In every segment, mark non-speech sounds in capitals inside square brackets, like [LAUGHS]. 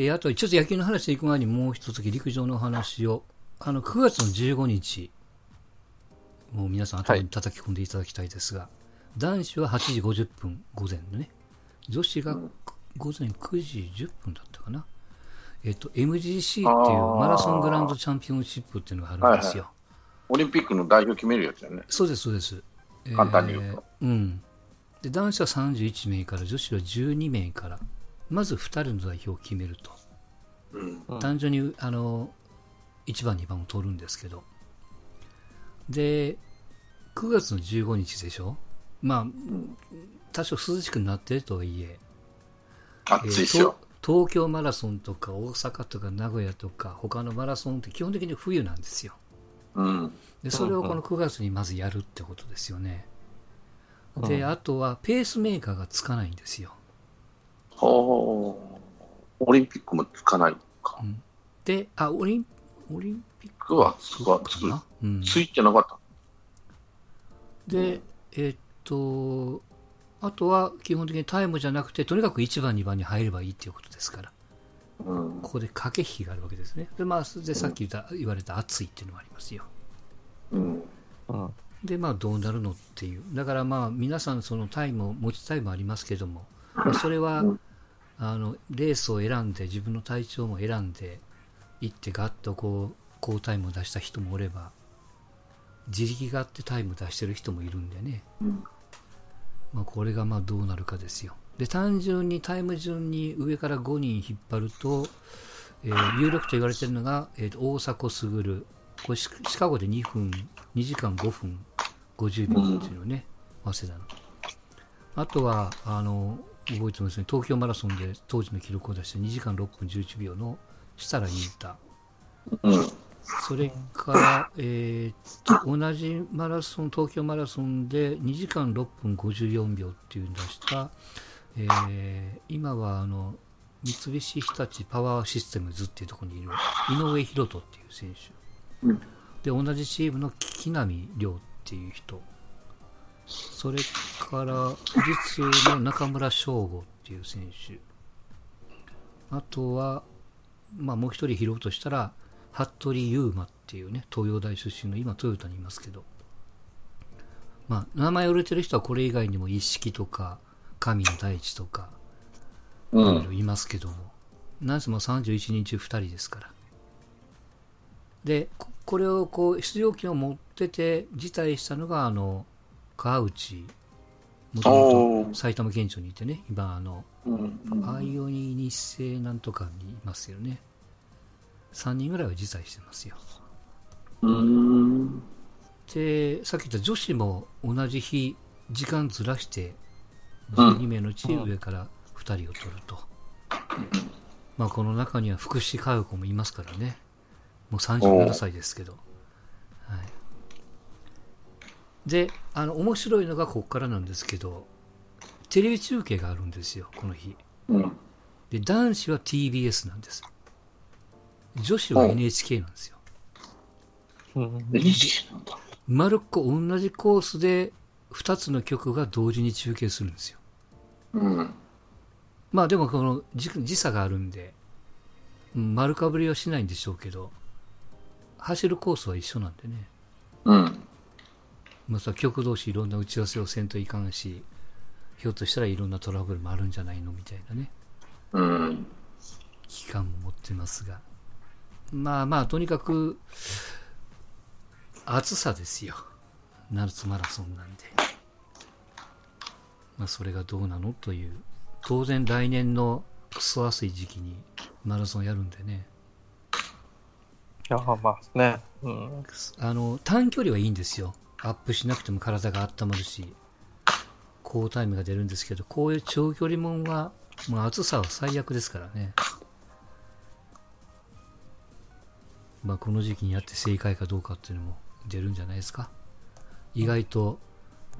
えーあと、ちょっと野球の話で行く前にもう一つ陸上の話を。あの、9月の15日、もう皆さん頭に叩き込んでいただきたいですが、男子は8時50分午前のね、女子が午前9時10分だったかな。えっ、と、MGC っていうマラソングランドチャンピオンシップっていうのがあるんですよ。オリンピックの代表決めるやつやね。そうです、そうです。簡単に言うとえーうん。で、男子は31名から、女子は12名から、まず2人の代表を決めると。うん。うん単純に、あの、1番、2番を取るんですけど。で、9月の15日でしょ？まあ、多少涼しくなってるとはいえ、暑いっすよ。えーと東京マラソンとか大阪とか名古屋とか他のマラソンって基本的に冬なんですよ。うん。でそれをこの9月にまずやるってことですよね。で、うんあとはペースメーカーがつかないんですよ。ほう。オリンピックもつかないか。うんで、あ、オリンオリンピックはつクか、つく。かな、うん、ついてなかった。で、えーっと、あとは基本的にタイムじゃなくて、とにかく1番、2番に入ればいいっていうことですから、うん。ここで駆け引きがあるわけですね。で、まあ、でさっき言った言われた暑いっていうのがありますよ。うん。うん。で、まあ、どうなるのっていう。だから、まあ、皆さん、そのタイムを、持ちタイムありますけども、まあそれはうん、あの、レースを選んで、自分の体調も選んで、行ってガッとこう、高タイムを出した人もおれば、自力があってタイムを出してる人もいるんでね。うんまあ、これがまあどうなるかですよ。で、単純にタイム順に上から5人引っ張ると、えー有力と言われているのが、えーと大迫傑、これシシカゴで2分、2時間5分50秒っていうのね、早稲田の。あとは、あの、覚えてますね、東京マラソンで当時の記録を出して2時間6分11秒の設楽悠太。うん。それから、えーっと、同じマラソン、東京マラソンで2時間6分54秒っていうのを出した、えー今はあの、三菱日立パワーシステムズっていうところにいる井上博人っていう選手。うんで、同じチームの木浪亮っていう人。それから、富士通の中村翔吾っていう選手。あとは、まあもう一人拾うとしたら、服部勇馬っていうね、東洋大出身の今トヨタにいますけど、まあ名前売れてる人はこれ以外にも一式とか、神の大地とか、いうん。ろいろいますけども、なんせも31人中2人ですから。で、ここれをこう、出場権を持ってて辞退したのが、あの、川内、もともと埼玉県庁にいてね、今、あの、うん。アイオニ日清なんとかにいますよね。3人ぐらいは辞退してますよ。うん。で、さっき言った女子も同じ日、時間ずらして、うん12名のうち上から2人を取ると。まあ、この中には福士加代子もいますからね。もう37歳ですけど。はい。で、あの、面白いのがここからなんですけど、テレビ中継があるんですよ、この日。うん。で、男子は TBS なんです。女子は NHK なんですよ。うん。で、西なんだ。まるっこ同じコースで2つの曲が同時に中継するんですよ。うん。まあでもこの時時差があるんで、うん丸かぶりはしないんでしょうけど、走るコースは一緒なんでね。うん。まあさ、曲同士いろんな打ち合わせをせんといかんし、ひょっとしたらいろんなトラブルもあるんじゃないのみたいなね。うん。危機感も持ってますが。まあまあ、とにかく、暑さですよ。夏マラソンなんで。まあ、それがどうなのという。当然来年のクソ暑い時期にマラソンやるんでね。いや、まあね。うん。あの、短距離はいいんですよ。アップしなくても体が温まるし、高タイムが出るんですけど、こういう長距離もんは、もう暑さは最悪ですからね。まあ、この時期にやって正解かどうかっていうのも出るんじゃないですか。意外と、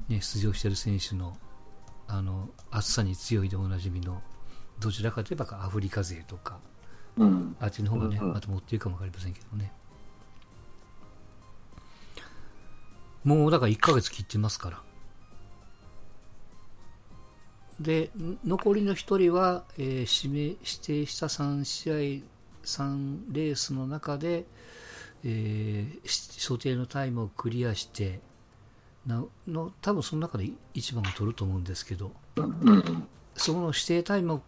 ね、出場してる選手の、あの、暑さに強いでおなじみの、どちらかといえばアフリカ勢とか、うん。あっちの方がね、また持っているかもわかりませんけどね。もうだから1ヶ月切ってますから。で、残りの1人は、えー指名指定した3試合、3レースの中で、えー所定のタイムをクリアして、なの多分その中で1番を取ると思うんですけど、その指定タイムを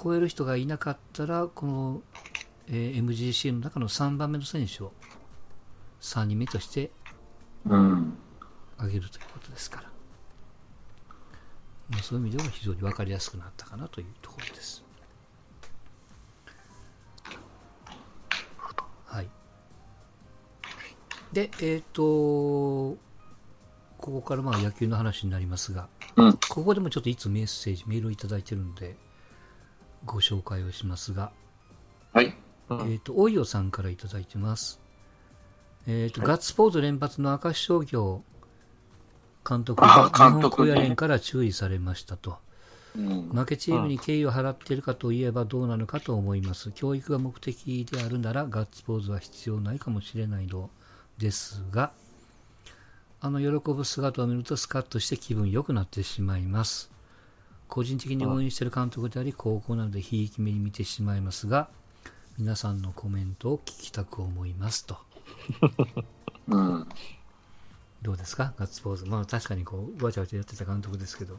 超える人がいなかったら、この、えー MGC の中の3番目の選手を3人目としてうん。挙げるということですから、まあ、そういう意味では非常に分かりやすくなったかなというところです。はい。で、えっ、と、ここからまあ野球の話になりますが、うん。ここでもちょっといつメッセージ、メールをいただいてるので、ご紹介をしますが、はい。うんえっ、と、おいよさんからいただいてます。えっ、と、ガッツポーズ連発の明石商業監督が日本高野連から注意されましたと。うん。負けチームに敬意を払っているかといえばどうなのかと思います。教育が目的であるならガッツポーズは必要ないかもしれないのですが、あの喜ぶ姿を見るとスカッとして気分良くなってしまいます。個人的に応援している監督であり、高校なのでひいき目に見てしまいますが、皆さんのコメントを聞きたく思いますと。うん。どうですか？ガッツポーズ。まあ確かにこう、わちゃわちゃやってた監督ですけど。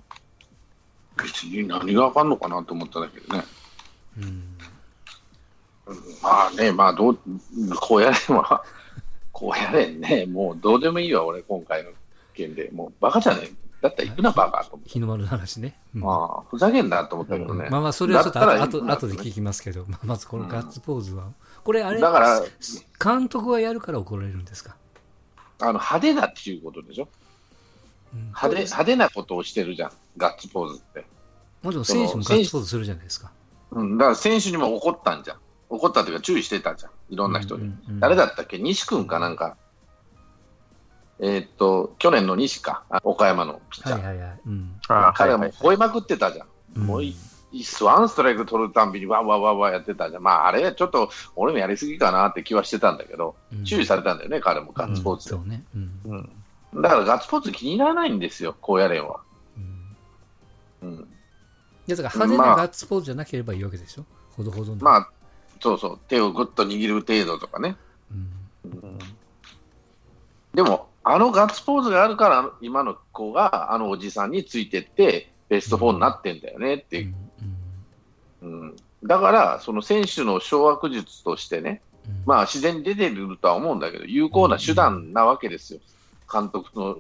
別に何がわかんのかなと思ったんだけどね。うん。まあね、まあどう、こうやれんは、こうやれんね、もうどうでもいいわ、俺、今回の件で。もうバカじゃねえ。だったら行くな、バカと思って。日の丸の話ね。うんああ、ふざけんなと思ったけどね。まあまあ、それはちょっとだたら後で聞きますけど、まあ、まずこのガッツポーズは、これあれ、だから、監督がやるから怒られるんですか、あの派手だっていうことでしょ？うん派手派手なことをしてるじゃん、ガッツポーズって。もちろん選手もガッツポーズするじゃないですか。うん、だから選手にも怒ったんじゃん。怒ったというか注意してたじゃん、いろんな人に。うんうんうん誰だったっけ？西君かなんか。えーっと、去年の西か、あ岡山のピッチャー。はいはいはい。うんあ彼もう吠えまくってたじゃん。うんもうワンストライク取るたんびにわーわーわーわーやってたじゃん。まあ、あれ、ちょっと俺もやりすぎかなって気はしてたんだけど、うん注意されたんだよね、彼もガッツポーズで。うんそうね。うんうん。だからガッツポーズ気にならないんですよ、高野連は。うんうん。いやだから派手なまあガッツポーズじゃなければいいわけでしょ、ほどほどの。まあ、そうそう、手をぐっと握る程度とかね。うんうんでも、あのガッツポーズがあるから、今の子があのおじさんについてって、ベスト4になってんだよねっていう。うん、だから、その選手の掌握術としてね、うんまあ自然に出てるとは思うんだけど、有効な手段なわけですよ。監督の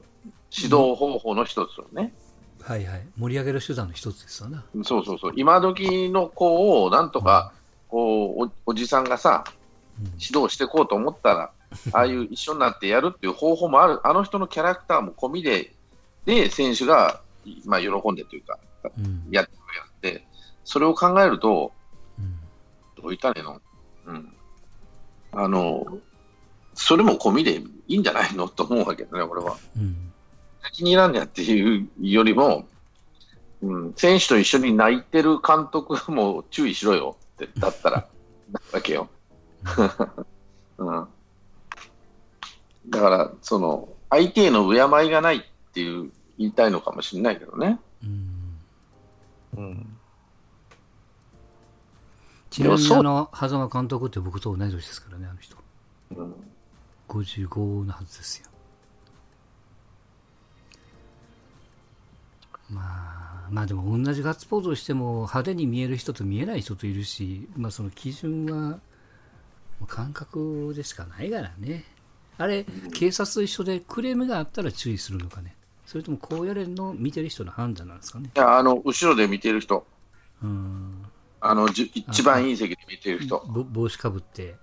指導方法の一つをね。はいはい。盛り上げる手段の一つですわな。そうそうそう。今時の子をなんとか、こう、おおじさんがさ、うん指導していこうと思ったら、[LAUGHS] ああいう一緒になってやるっていう方法もある、あの人のキャラクターも込みで、で、選手が、まあ、喜んでというか、うんやってやって、それを考えると、うんどう言ったらいいの？うん。あの、それも込みでいいんじゃないの？と思うわけだね、俺は。うん気に入らんねやっていうよりも、うん、選手と一緒に泣いてる監督も注意しろよって、だったら、[LAUGHS] なわけよ。うん。[LAUGHS] だから、その、相手への敬いがないっていう、言いたいのかもしれないけどね。うんうん。ちなみにあの、狭間監督って僕と同い年ですからね、あの人。うん。55のはずですよ。まあ、まあでも同じガッツポーズをしても派手に見える人と見えない人といるし、まあその基準は感覚でしかないからね。あれ、警察と一緒でクレームがあったら注意するのかね。それとも高野連の見てる人の判断なんですかね。いや、あの、後ろで見てる人、うん。あの、じゅ一番いい席で見てる人、ぼ帽子かぶって。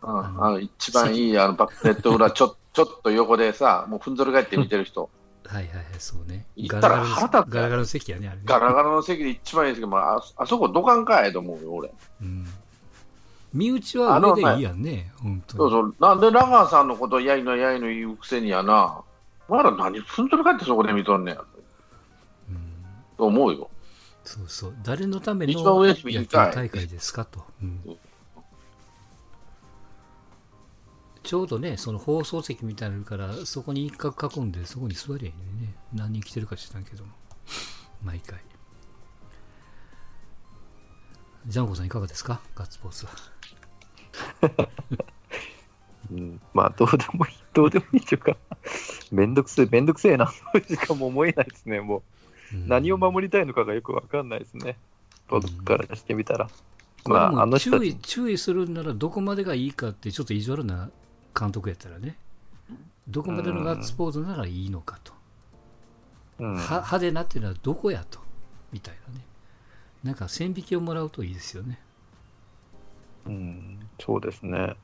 うん、あの一番いいあのバックネット裏、ちょ [LAUGHS] ちょっと横でさ、もうふんぞり返って見てる人、はいはいはい、そうね。言ったら腹立つガラガラの席やね、あれね。ガラガラの席で一番いいですけど、まあ、ああそこどかんかいと思うよ、俺。うん。身内は上でいいやんね、本当に。そうそう、なんでラガーさんのことやいのやいの言うくせにやな、まだ何ふんぞり返ってそこで見とんねんと思うよ。そうそう。誰のための野球大会ですかと。うんちょうどね、その放送席みたいなのあるから、そこに一角囲んで、そこに座りゃいいのにね。何人来てるか知らんけども。毎回。ジャンコさんいかがですか？ガッツポーズ。は。[LAUGHS] うん、まあ、どうでもいい、どうでもいいというか、めんどくせえ、めんどくせえな、としかも思えないですね、もう。うん。何を守りたいのかがよくわかんないですね。僕からしてみたら。まあ、これもあの注意ち、注意するんならどこまでがいいかってちょっと意地悪な監督やったらね。どこまでのガッツポーズならいいのかと、うん。は派手なっていうのはどこやと。みたいなねなんか線引きをもらうといいですよねうん、そうですね。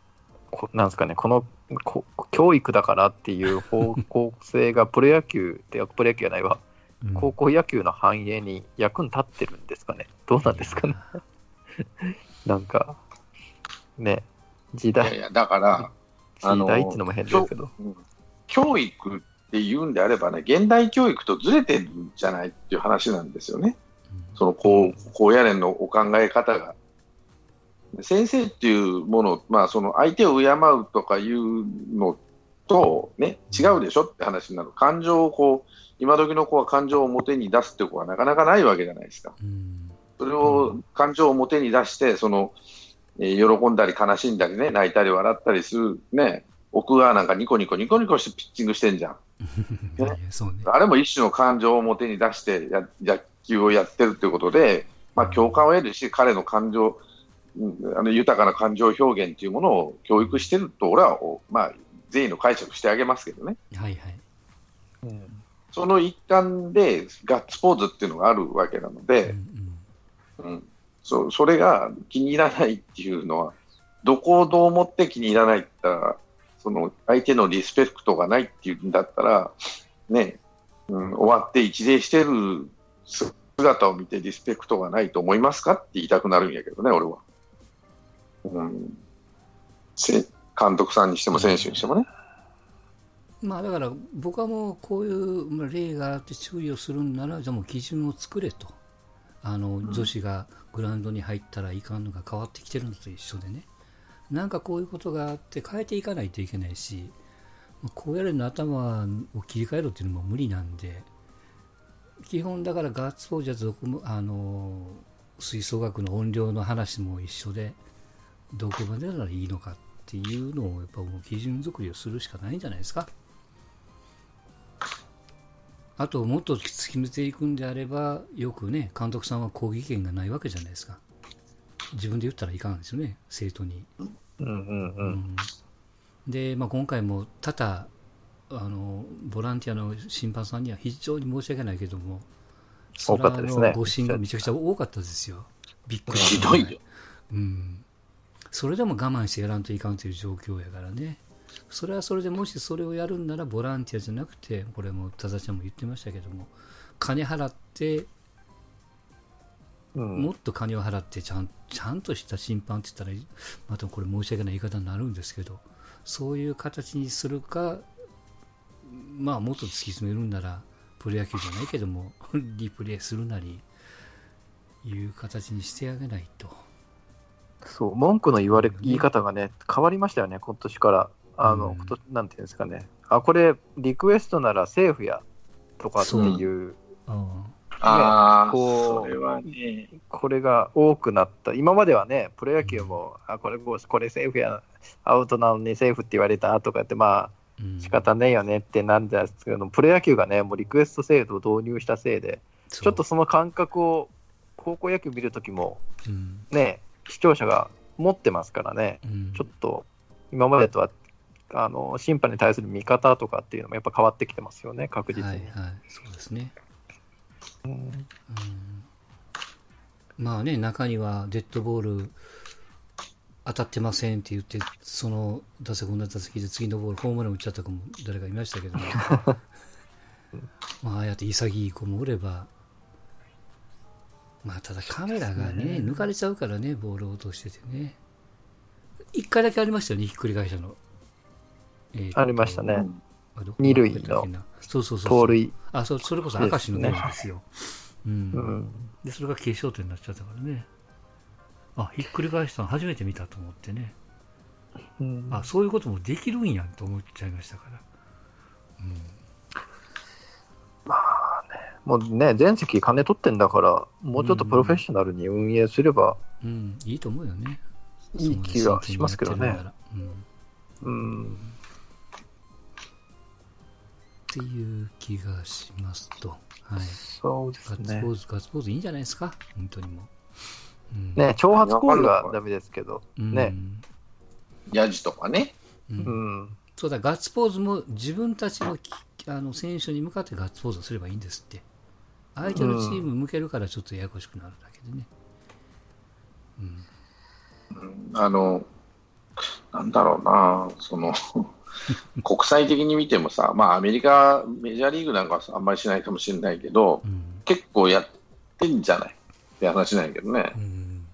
こなんですかね、このこ教育だからっていう方向性がプロ野球って、プロ野球じゃないわ、うん高校野球の繁栄に役に立ってるんですかね。どうなんですかね。なんか、ね、時代、いやいや、だから、あの時代っていうのも変ですけど。うん教育っていうんであればね、現代教育とずれてるんじゃないっていう話なんですよね。うんその高高野連のお考え方が。先生っていうもの、まあ、その相手を敬うとかいうのと、ね、違うでしょって話になる。感情をこう、今時の子は感情を表に出すって子はなかなかないわけじゃないですか。うんそれを感情を表に出して、その、えー喜んだり悲しんだりね、泣いたり笑ったりするね、奥側なんかニコニコニコニコしてピッチングしてんじゃん。[LAUGHS] いやいやそうねあれも一種の感情を表に出してや野球をやってるということで、まあ、共感を得るし、彼の感情、うんあの豊かな感情表現というものを教育してると、俺は、おまあ、全員の解釈してあげますけどね。はいはい。うんその一環でガッツポーズっていうのがあるわけなのうんで、うん、そそれが気に入らないっていうのは、どこをどう思って気に入らないって言ったら、その相手のリスペクトがないっていうんだったら、ね、うん、終わって一礼してる姿を見てリスペクトがないと思いますかって言いたくなるんやけどね、俺は。うん、監督さんにしても選手にしてもね。まあだから僕はもうこういう例があって注意をするんならじゃあもう基準を作れとあの女子がグラウンドに入ったらいかんのが変わってきてるのと一緒でねなんかこういうことがあって変えていかないといけないしこうやれの頭を切り替えろっていうのも無理なんで基本だからガッツポーズはどこもあの吹奏楽の音量の話も一緒でどこまでならいいのかっていうのをやっぱもう基準作りをするしかないんじゃないですか。あともっと突き詰めていくんであればよくね監督さんは抗議権がないわけじゃないですか自分で言ったらいかんですよね生徒に、うんうんう。うんんで、まあ、今回も多々あのボランティアの審判さんには非常に申し訳ないけども多かったですね。誤審がめちゃくちゃ多かったですよ。びっくり。ひどいよ。うん、それでも我慢してやらんといかんという状況やからね、それはそれでもしそれをやるんならボランティアじゃなくて、これも田田ちゃんも言ってましたけども、金払って、うん。もっと金を払ってちゃん、ちゃんとした審判って言ったら、またこれ申し訳ない言い方になるんですけど、そういう形にするか、まあもっと突き詰めるんなら、プロ野球じゃないけども、[LAUGHS] リプレイするなり、いう形にしてあげないと。そう、文句の言われ、言い方がね、変わりましたよね、今年から。あの、うん今年なんていうんですかね。あ、これ、リクエストならセーフや、とかっていう、ああ、こうそれはね。これが多くなった。今まではね、プロ野球も、あ、これ、これセーフや、アウトなのにセーフって言われたとかって、まうんあ、仕方ねえよねってなんですけど、プロ野球がね、もうリクエスト制度を導入したせいで、ちょっとその感覚を、高校野球見るときも、うん。ね、視聴者が持ってますからね、うん。ちょっと今までとはあの審判に対する見方とかっていうのもやっぱ変わってきてますよね、確実に。はいはい、そうですね。うん。うん。まあね、中にはデッドボール当たってませんって言って、その打席、こんな打席で次のボール、ホームラン打っちゃった子も誰かいましたけども、[LAUGHS] まあ、ああやって潔い子もおれば、まあ、ただカメラがね、抜かれちゃうからね、ボールを落としててね。一回だけありましたよね、ひっくり返したの。えーとありましたね。二塁のそうそうそう。盗塁。あ、そそれこそ明石のゴールですよ。うんうんで、それが決勝点になっちゃったからね。あ、ひっくり返したの初めて見たと思ってね。うんあ、そういうこともできるんやんと思っちゃいましたから。もうね、全席金取ってんだから、もうちょっとプロフェッショナルに運営すればうん、いいと思うよね。いい気がしますけどね。うん。っていう気がしますと。はい。そうですねガッツポ。ーズ、ガッツポーズいいんじゃないですか？本当にもう。うん、ね、挑発行為はダメですけど、うんね。ヤジとかね。うんうん。そうだ、ガッツポーズも自分たちのきあの選手に向かってガッツポーズをすればいいんですって。相手のチーム向けるからちょっとややこしくなるだけでね。うん。あの、なんだろうな、その、[LAUGHS] 国際的に見てもさ、まあアメリカ、メジャーリーグなんかはあんまりしないかもしれないけど、うん。結構やってんじゃない？って話なんやけどねう。ん。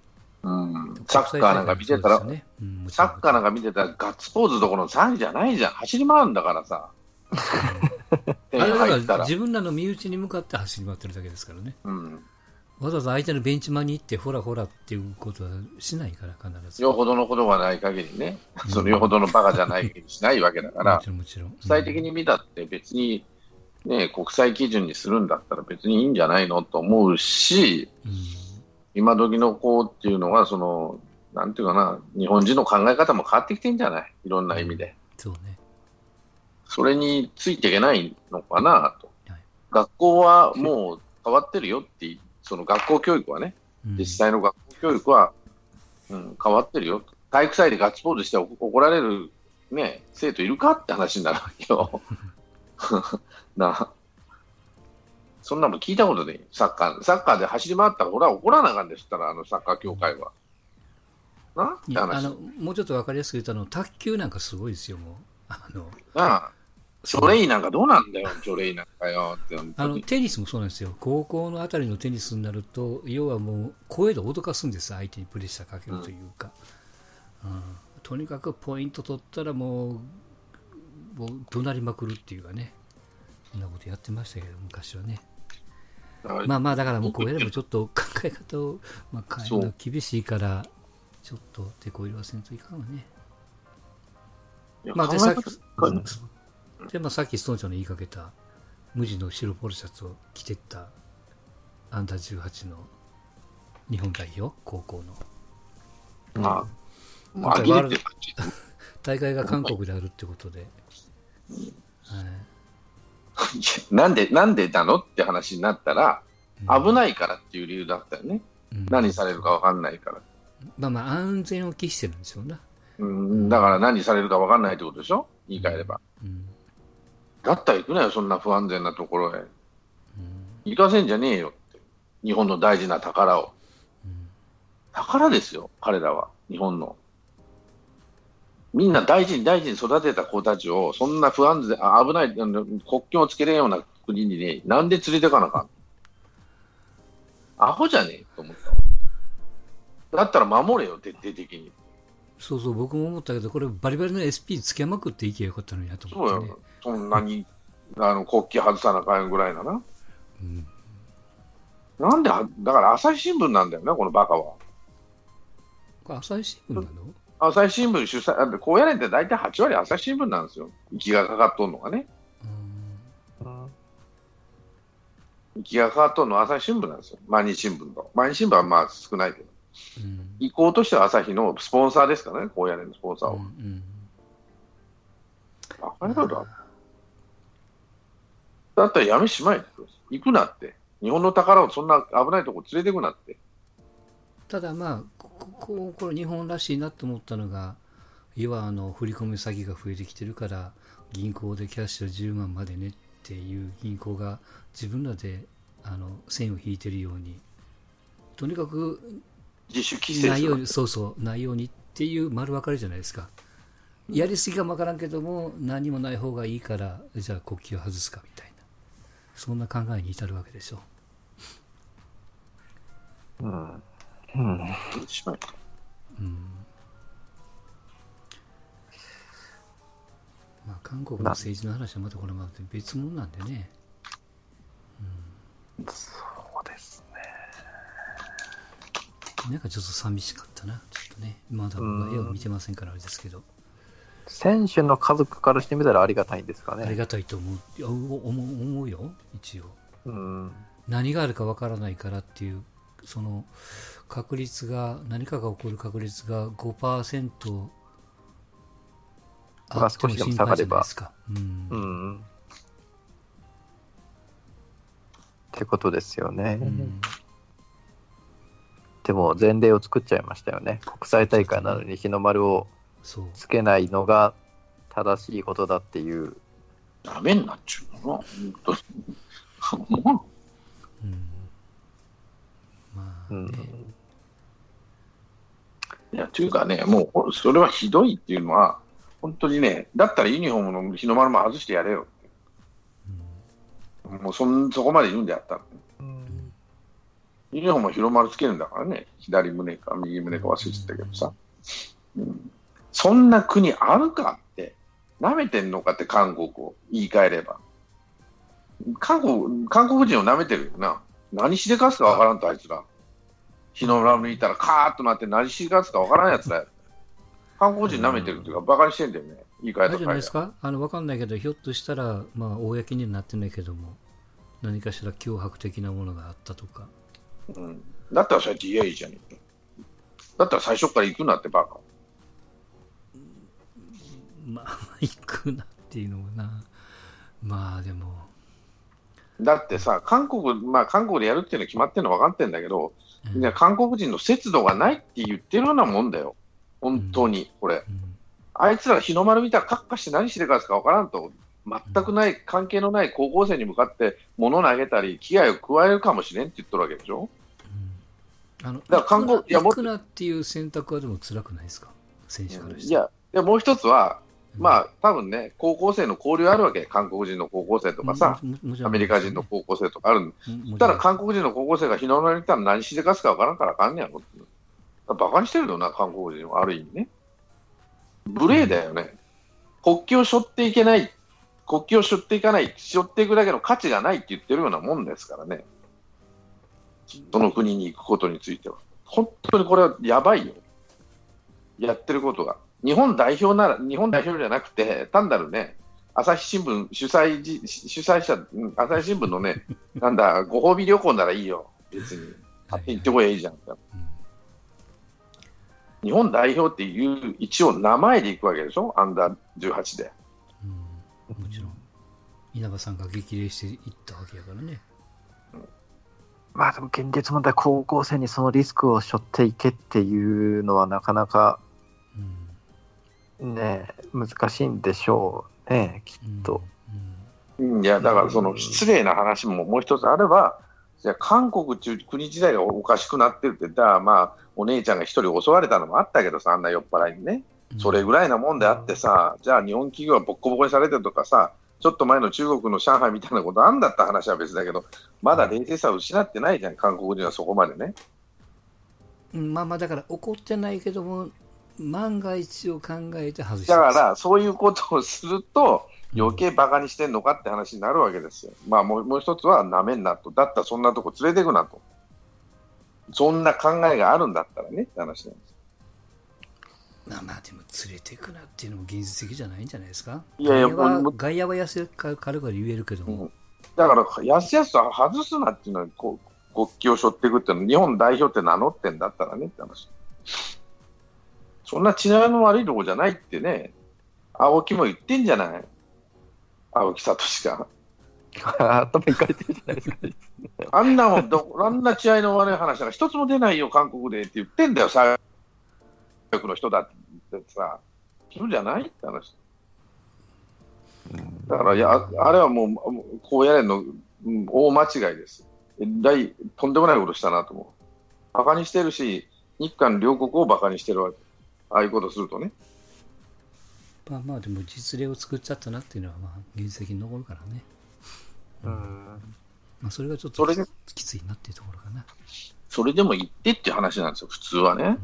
うん。サッカーなんか見てたら、ねうんサッカーなんか見てたらガッツポーズどころの騒ぎじゃないじゃん。走り回るんだからさ。点 [LAUGHS] あれだ。から自分らの身内に向かって走り回ってるだけですからね。うん。わざわざ相手のベンチ前に行って、ほらほらっていうことはしないから、必ず。よほどのことがない限りね、そのよほどのバカじゃない限りしないわけだからもち、ろん、もちろん。国際的に見たって別に、ね、国際基準にするんだったら別にいいんじゃないのと思うし、うん。今時の子っていうのは、その、なんていうかな、日本人の考え方も変わってきてんじゃない？いろんな意味で。そうね。それについていけないのかなと。はい学校はもう変わってるよって、その学校教育はね、うん実際の学校教育は、うん、変わってるよ。体育祭でガッツポーズして怒られる、ね、生徒いるかって話になるわけよ。[LAUGHS] [LAUGHS] なそんなの聞いたことない。サッカー、サッカーで走り回ったら、俺は怒らなあかんですったら、あのサッカー協会は。な？って話。あのもうちょっと分かりやすく言うとあの、卓球なんかすごいですよ、もう。あのなあ、ジョレイなんかどうなんだよ、ジョレイなんかよって。あのにテニスもそうなんですよ、高校のあたりのテニスになると、要はもう声で脅かすんです、相手にプレッシャーかけるというか、うんとにかくポイント取ったらもう、もう怒鳴りまくるっていうかね、そんなことやってましたけど、昔はね。まあまあ、だからもうこうやればちょっと考え方を、まあ、変えるの厳しいから、ちょっと手こ入れはせんといかんわね。まあ、でさっ方き、でまあ、さっきストーンちゃんの言いかけた、無地の白ポロシャツを着てったアンダー18の日本代表、高校の。まあ、もう呆れてる大会が韓国であるってことで。はいなんで、なんでなのって話になったら、うん危ないからっていう理由だったよね。うん何されるかわかんないから。まあまあ、安全を期してるんでしょうな。うん、だから何されるかわかんないってことでしょ？言い換えれば。うんだったら行くなよ、そんな不安全なところへ。うん行かせんじゃねえよって。日本の大事な宝を。うん宝ですよ、彼らは。日本の。みんな大事に大事に育てた子たちを、そんな不安全、あ危ない、あの国境をつけれんような国にね、なんで連れてかなあかんアホじゃねえと思ったわ。だったら守れよ、徹底的に。そうそう、僕も思ったけど、これバリバリの SP つけまくっていけばよかったのになとそう思ってねよ。。そんなに、あの、国旗外さなあかんぐらいなな。うんなんでは、だから朝日新聞なんだよね、このバカは。これ朝日新聞なの？朝日新聞主催、だってこうやれんって大体8割朝日新聞なんですよ。行きがかかっとんのがね。うん行きがかかっとんのは朝日新聞なんですよ。毎日新聞と。毎日新聞はまあ少ないけど。うん意向としては朝日のスポンサーですからね、こうやれんのスポンサーを。うんうんバカ野郎だ。だったらやめしまえ。行くなって。日本の宝をそんな危ないとこ連れてくなって。ただまあ、こここれ日本らしいなと思ったのが、要はあの振り込み詐欺が増えてきてるから、銀行でキャッシュ10万までねっていう銀行が自分らであの線を引いてるように、とにかく自主規制ないように、そうそう、ないようにっていう丸分かりじゃないですか。やりすぎかもわからんけども、何もない方がいいから、じゃあ国旗を外すかみたいな、そんな考えに至るわけでしょうん。うん。う。うん。まあ、韓国の政治の話はまたこれまた別物なんでね。そうですね。なんかちょっと寂しかったな、ちょっとね。まだ僕は絵を見てませんからあれですけど、選手の家族からしてみたらありがたいんですかね。ありがたいと思う思う思うよ、一応。うん。何があるかわからないからっていうその確率が何かが起こる確率が5%まあ少しでも下がれば心配じゃないですか。うんうん。ってことですよね。うんでも前例を作っちゃいましたよね。国際大会なのに日の丸を。つけないのが正しいことだっていう。ダメになっちゃうのうんまあ、うん。ういや、というかね、もう、それはひどいっていうのは、本当にね、だったらユニフォームの日の丸も外してやれよって。もうそんそこまで言うんであったら、ユニフォームは日の丸つけるんだからね、左胸か右胸か忘れちゃったけどさ、うん、そんな国あるかって、舐めてんのかって、韓国を言い換えれば。韓国韓国人を舐めてるよな。何しでかすかわからんと、あいつら。日の丸にいたらカーッとなって何しでかすかわからんやつだよ。韓国人舐めてるっていうか、バカにしてんだよね。言い換えたあれじゃないですか？あの、わかんないけど、ひょっとしたら、まあ、公にはなってないけども、何かしら脅迫的なものがあったとか。うん。だったらそうやって言えばいいじゃねえか。だったら最初から行くなってバカ。まあ、[LAUGHS] 行くなっていうのもな。まあ、でも、だってさ、韓国、まあ韓国でやるっていうのは決まってるの分かってんだけど、韓国人の節度がないって言ってるようなもんだよ。本当に、これ。うんあいつら日の丸見たらカッカして何してかすか分からんと、全くない、関係のない高校生に向かって物投げたり、危害を加えるかもしれんって言ってるわけでしょ？うんあの、から韓国いやもっな行くなっていう選択はでも辛くないですか？選手からして。いや、でもう一つは、うん、まあ多分ね、高校生の交流あるわけ、韓国人の高校生とかさ、アメリカ人の高校生とかあるたら韓国人の高校生が日の丸にいたら何しでかすか分からんからあかんねやろって。バカにしてるよな、韓国人は、ある意味ね。無礼だよね。国旗を背負っていけない、国旗を背負っていかない、背負っていくだけの価値がないって言ってるようなもんですからね。その国に行くことについては。本当にこれはやばいよ。やってることが。日本代表なら、日本代表じゃなくて、単なるね、朝日新聞主催じ主催者、うん朝日新聞のね、[LAUGHS] なんだ、ご褒美旅行ならいいよ、別に。勝手に行ってこいゃいいじゃん。うん日本代表っていう、一応名前で行くわけでしょ、アンダー18で。うんもちろん。稲葉さんが激励していったわけやからね。まあでも現実問題、高校生にそのリスクを背負っていけっていうのはなかなかうんね、難しいんでしょうね、きっと。うんいや、だからその失礼な話ももう一つあれば、じゃあ韓国っていう国自体がおかしくなってるって、だからまあ、お姉ちゃんが一人襲われたのもあったけどさ、あんな酔っ払いにね。うんそれぐらいなもんであってさ、じゃあ日本企業はボッコボコにされてるとかさ、ちょっと前の中国の上海みたいなことあんだった話は別だけど、まだ冷静さを失ってないじゃん、韓国人はそこまでね。うんまあまあだから怒ってないけども万が一を考えて外してだから、そういうことをすると、余計バカにしてんのかって話になるわけですよ。まあもうもう一つは、なめんなと。だったらそんなとこ連れてくなと。そんな考えがあるんだったらねって話なんです。まあまあでも連れていくなっていうのも現実的じゃないんじゃないですかいやいや外野はもう外野は安か軽々言えるけども、うんだから、やすやすと外すなっていうのは、こう国旗を背負っていくっていうのは、日本代表って名乗ってんだったらねって話。そんな違いの悪いとこじゃないってね、青木も言ってんじゃない？青木聡が。頭いかれてるじゃないですか。あんなもんど、あんな血合いの悪い話が一つも出ないよ、韓国でって言ってんだよ、最悪の人だってさ。そうじゃないって話。だから、いや、ああれはもう、こうやれんの、うん大間違いです。えらい、とんでもないことしたなと思う。バカにしてるし、日韓両国をバカにしてるわけ。ああいうことするとね。まあまあでも実例を作っちゃったなっていうのはまあ現実的に残るからね、うんまあ、それがちょっとそれできついなっていうところかな、それでも言ってっていう話なんですよ、普通はね。うん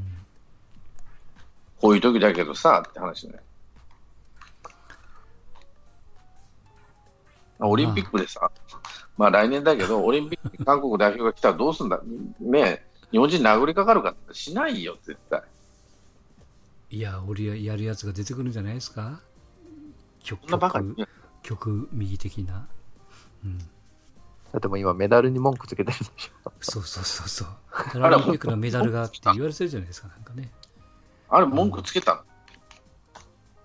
こういう時だけどさ、って話ね。オリンピックでさ、まあ来年だけど、オリンピックに韓国代表が来たらどうすんだ、ねえ日本人殴りかかるかってしないよ、絶対。いや俺ややるやつが出てくるんじゃないですか？極そんなバカに極極右的な、うん、だってもう今メダルに文句つけてるでしょ。そうそうそうそう。パラリンピックのメダルがって言われてるじゃないですか、なんかね。あれ、文句つけた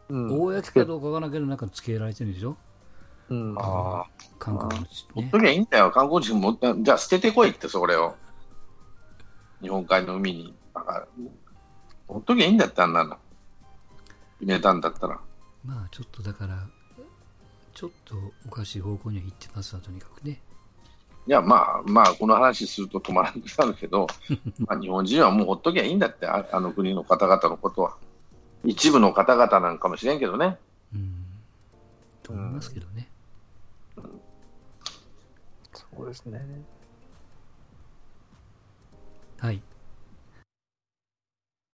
の、うん。公かどうかわからんけど、なんかつけられてるんでしょ？うん。ああ。韓国の地ねほっと。きゃいいんだよ、観光地も。じゃあ捨ててこいって、それを。日本海の海に。だからほっときゃいいんだって、あんなの。決めたんだったら。まあ、ちょっとだから、ちょっとおかしい方向には行ってますわ、とにかくね。いや、まあ、まあ、この話すると止まらなくなるけど、[LAUGHS] まあ、日本人はもうほっときゃいいんだって、ああの国の方々のことは。一部の方々なんかもしれんけどね。うん。と思いますけどね。そうですね。はい。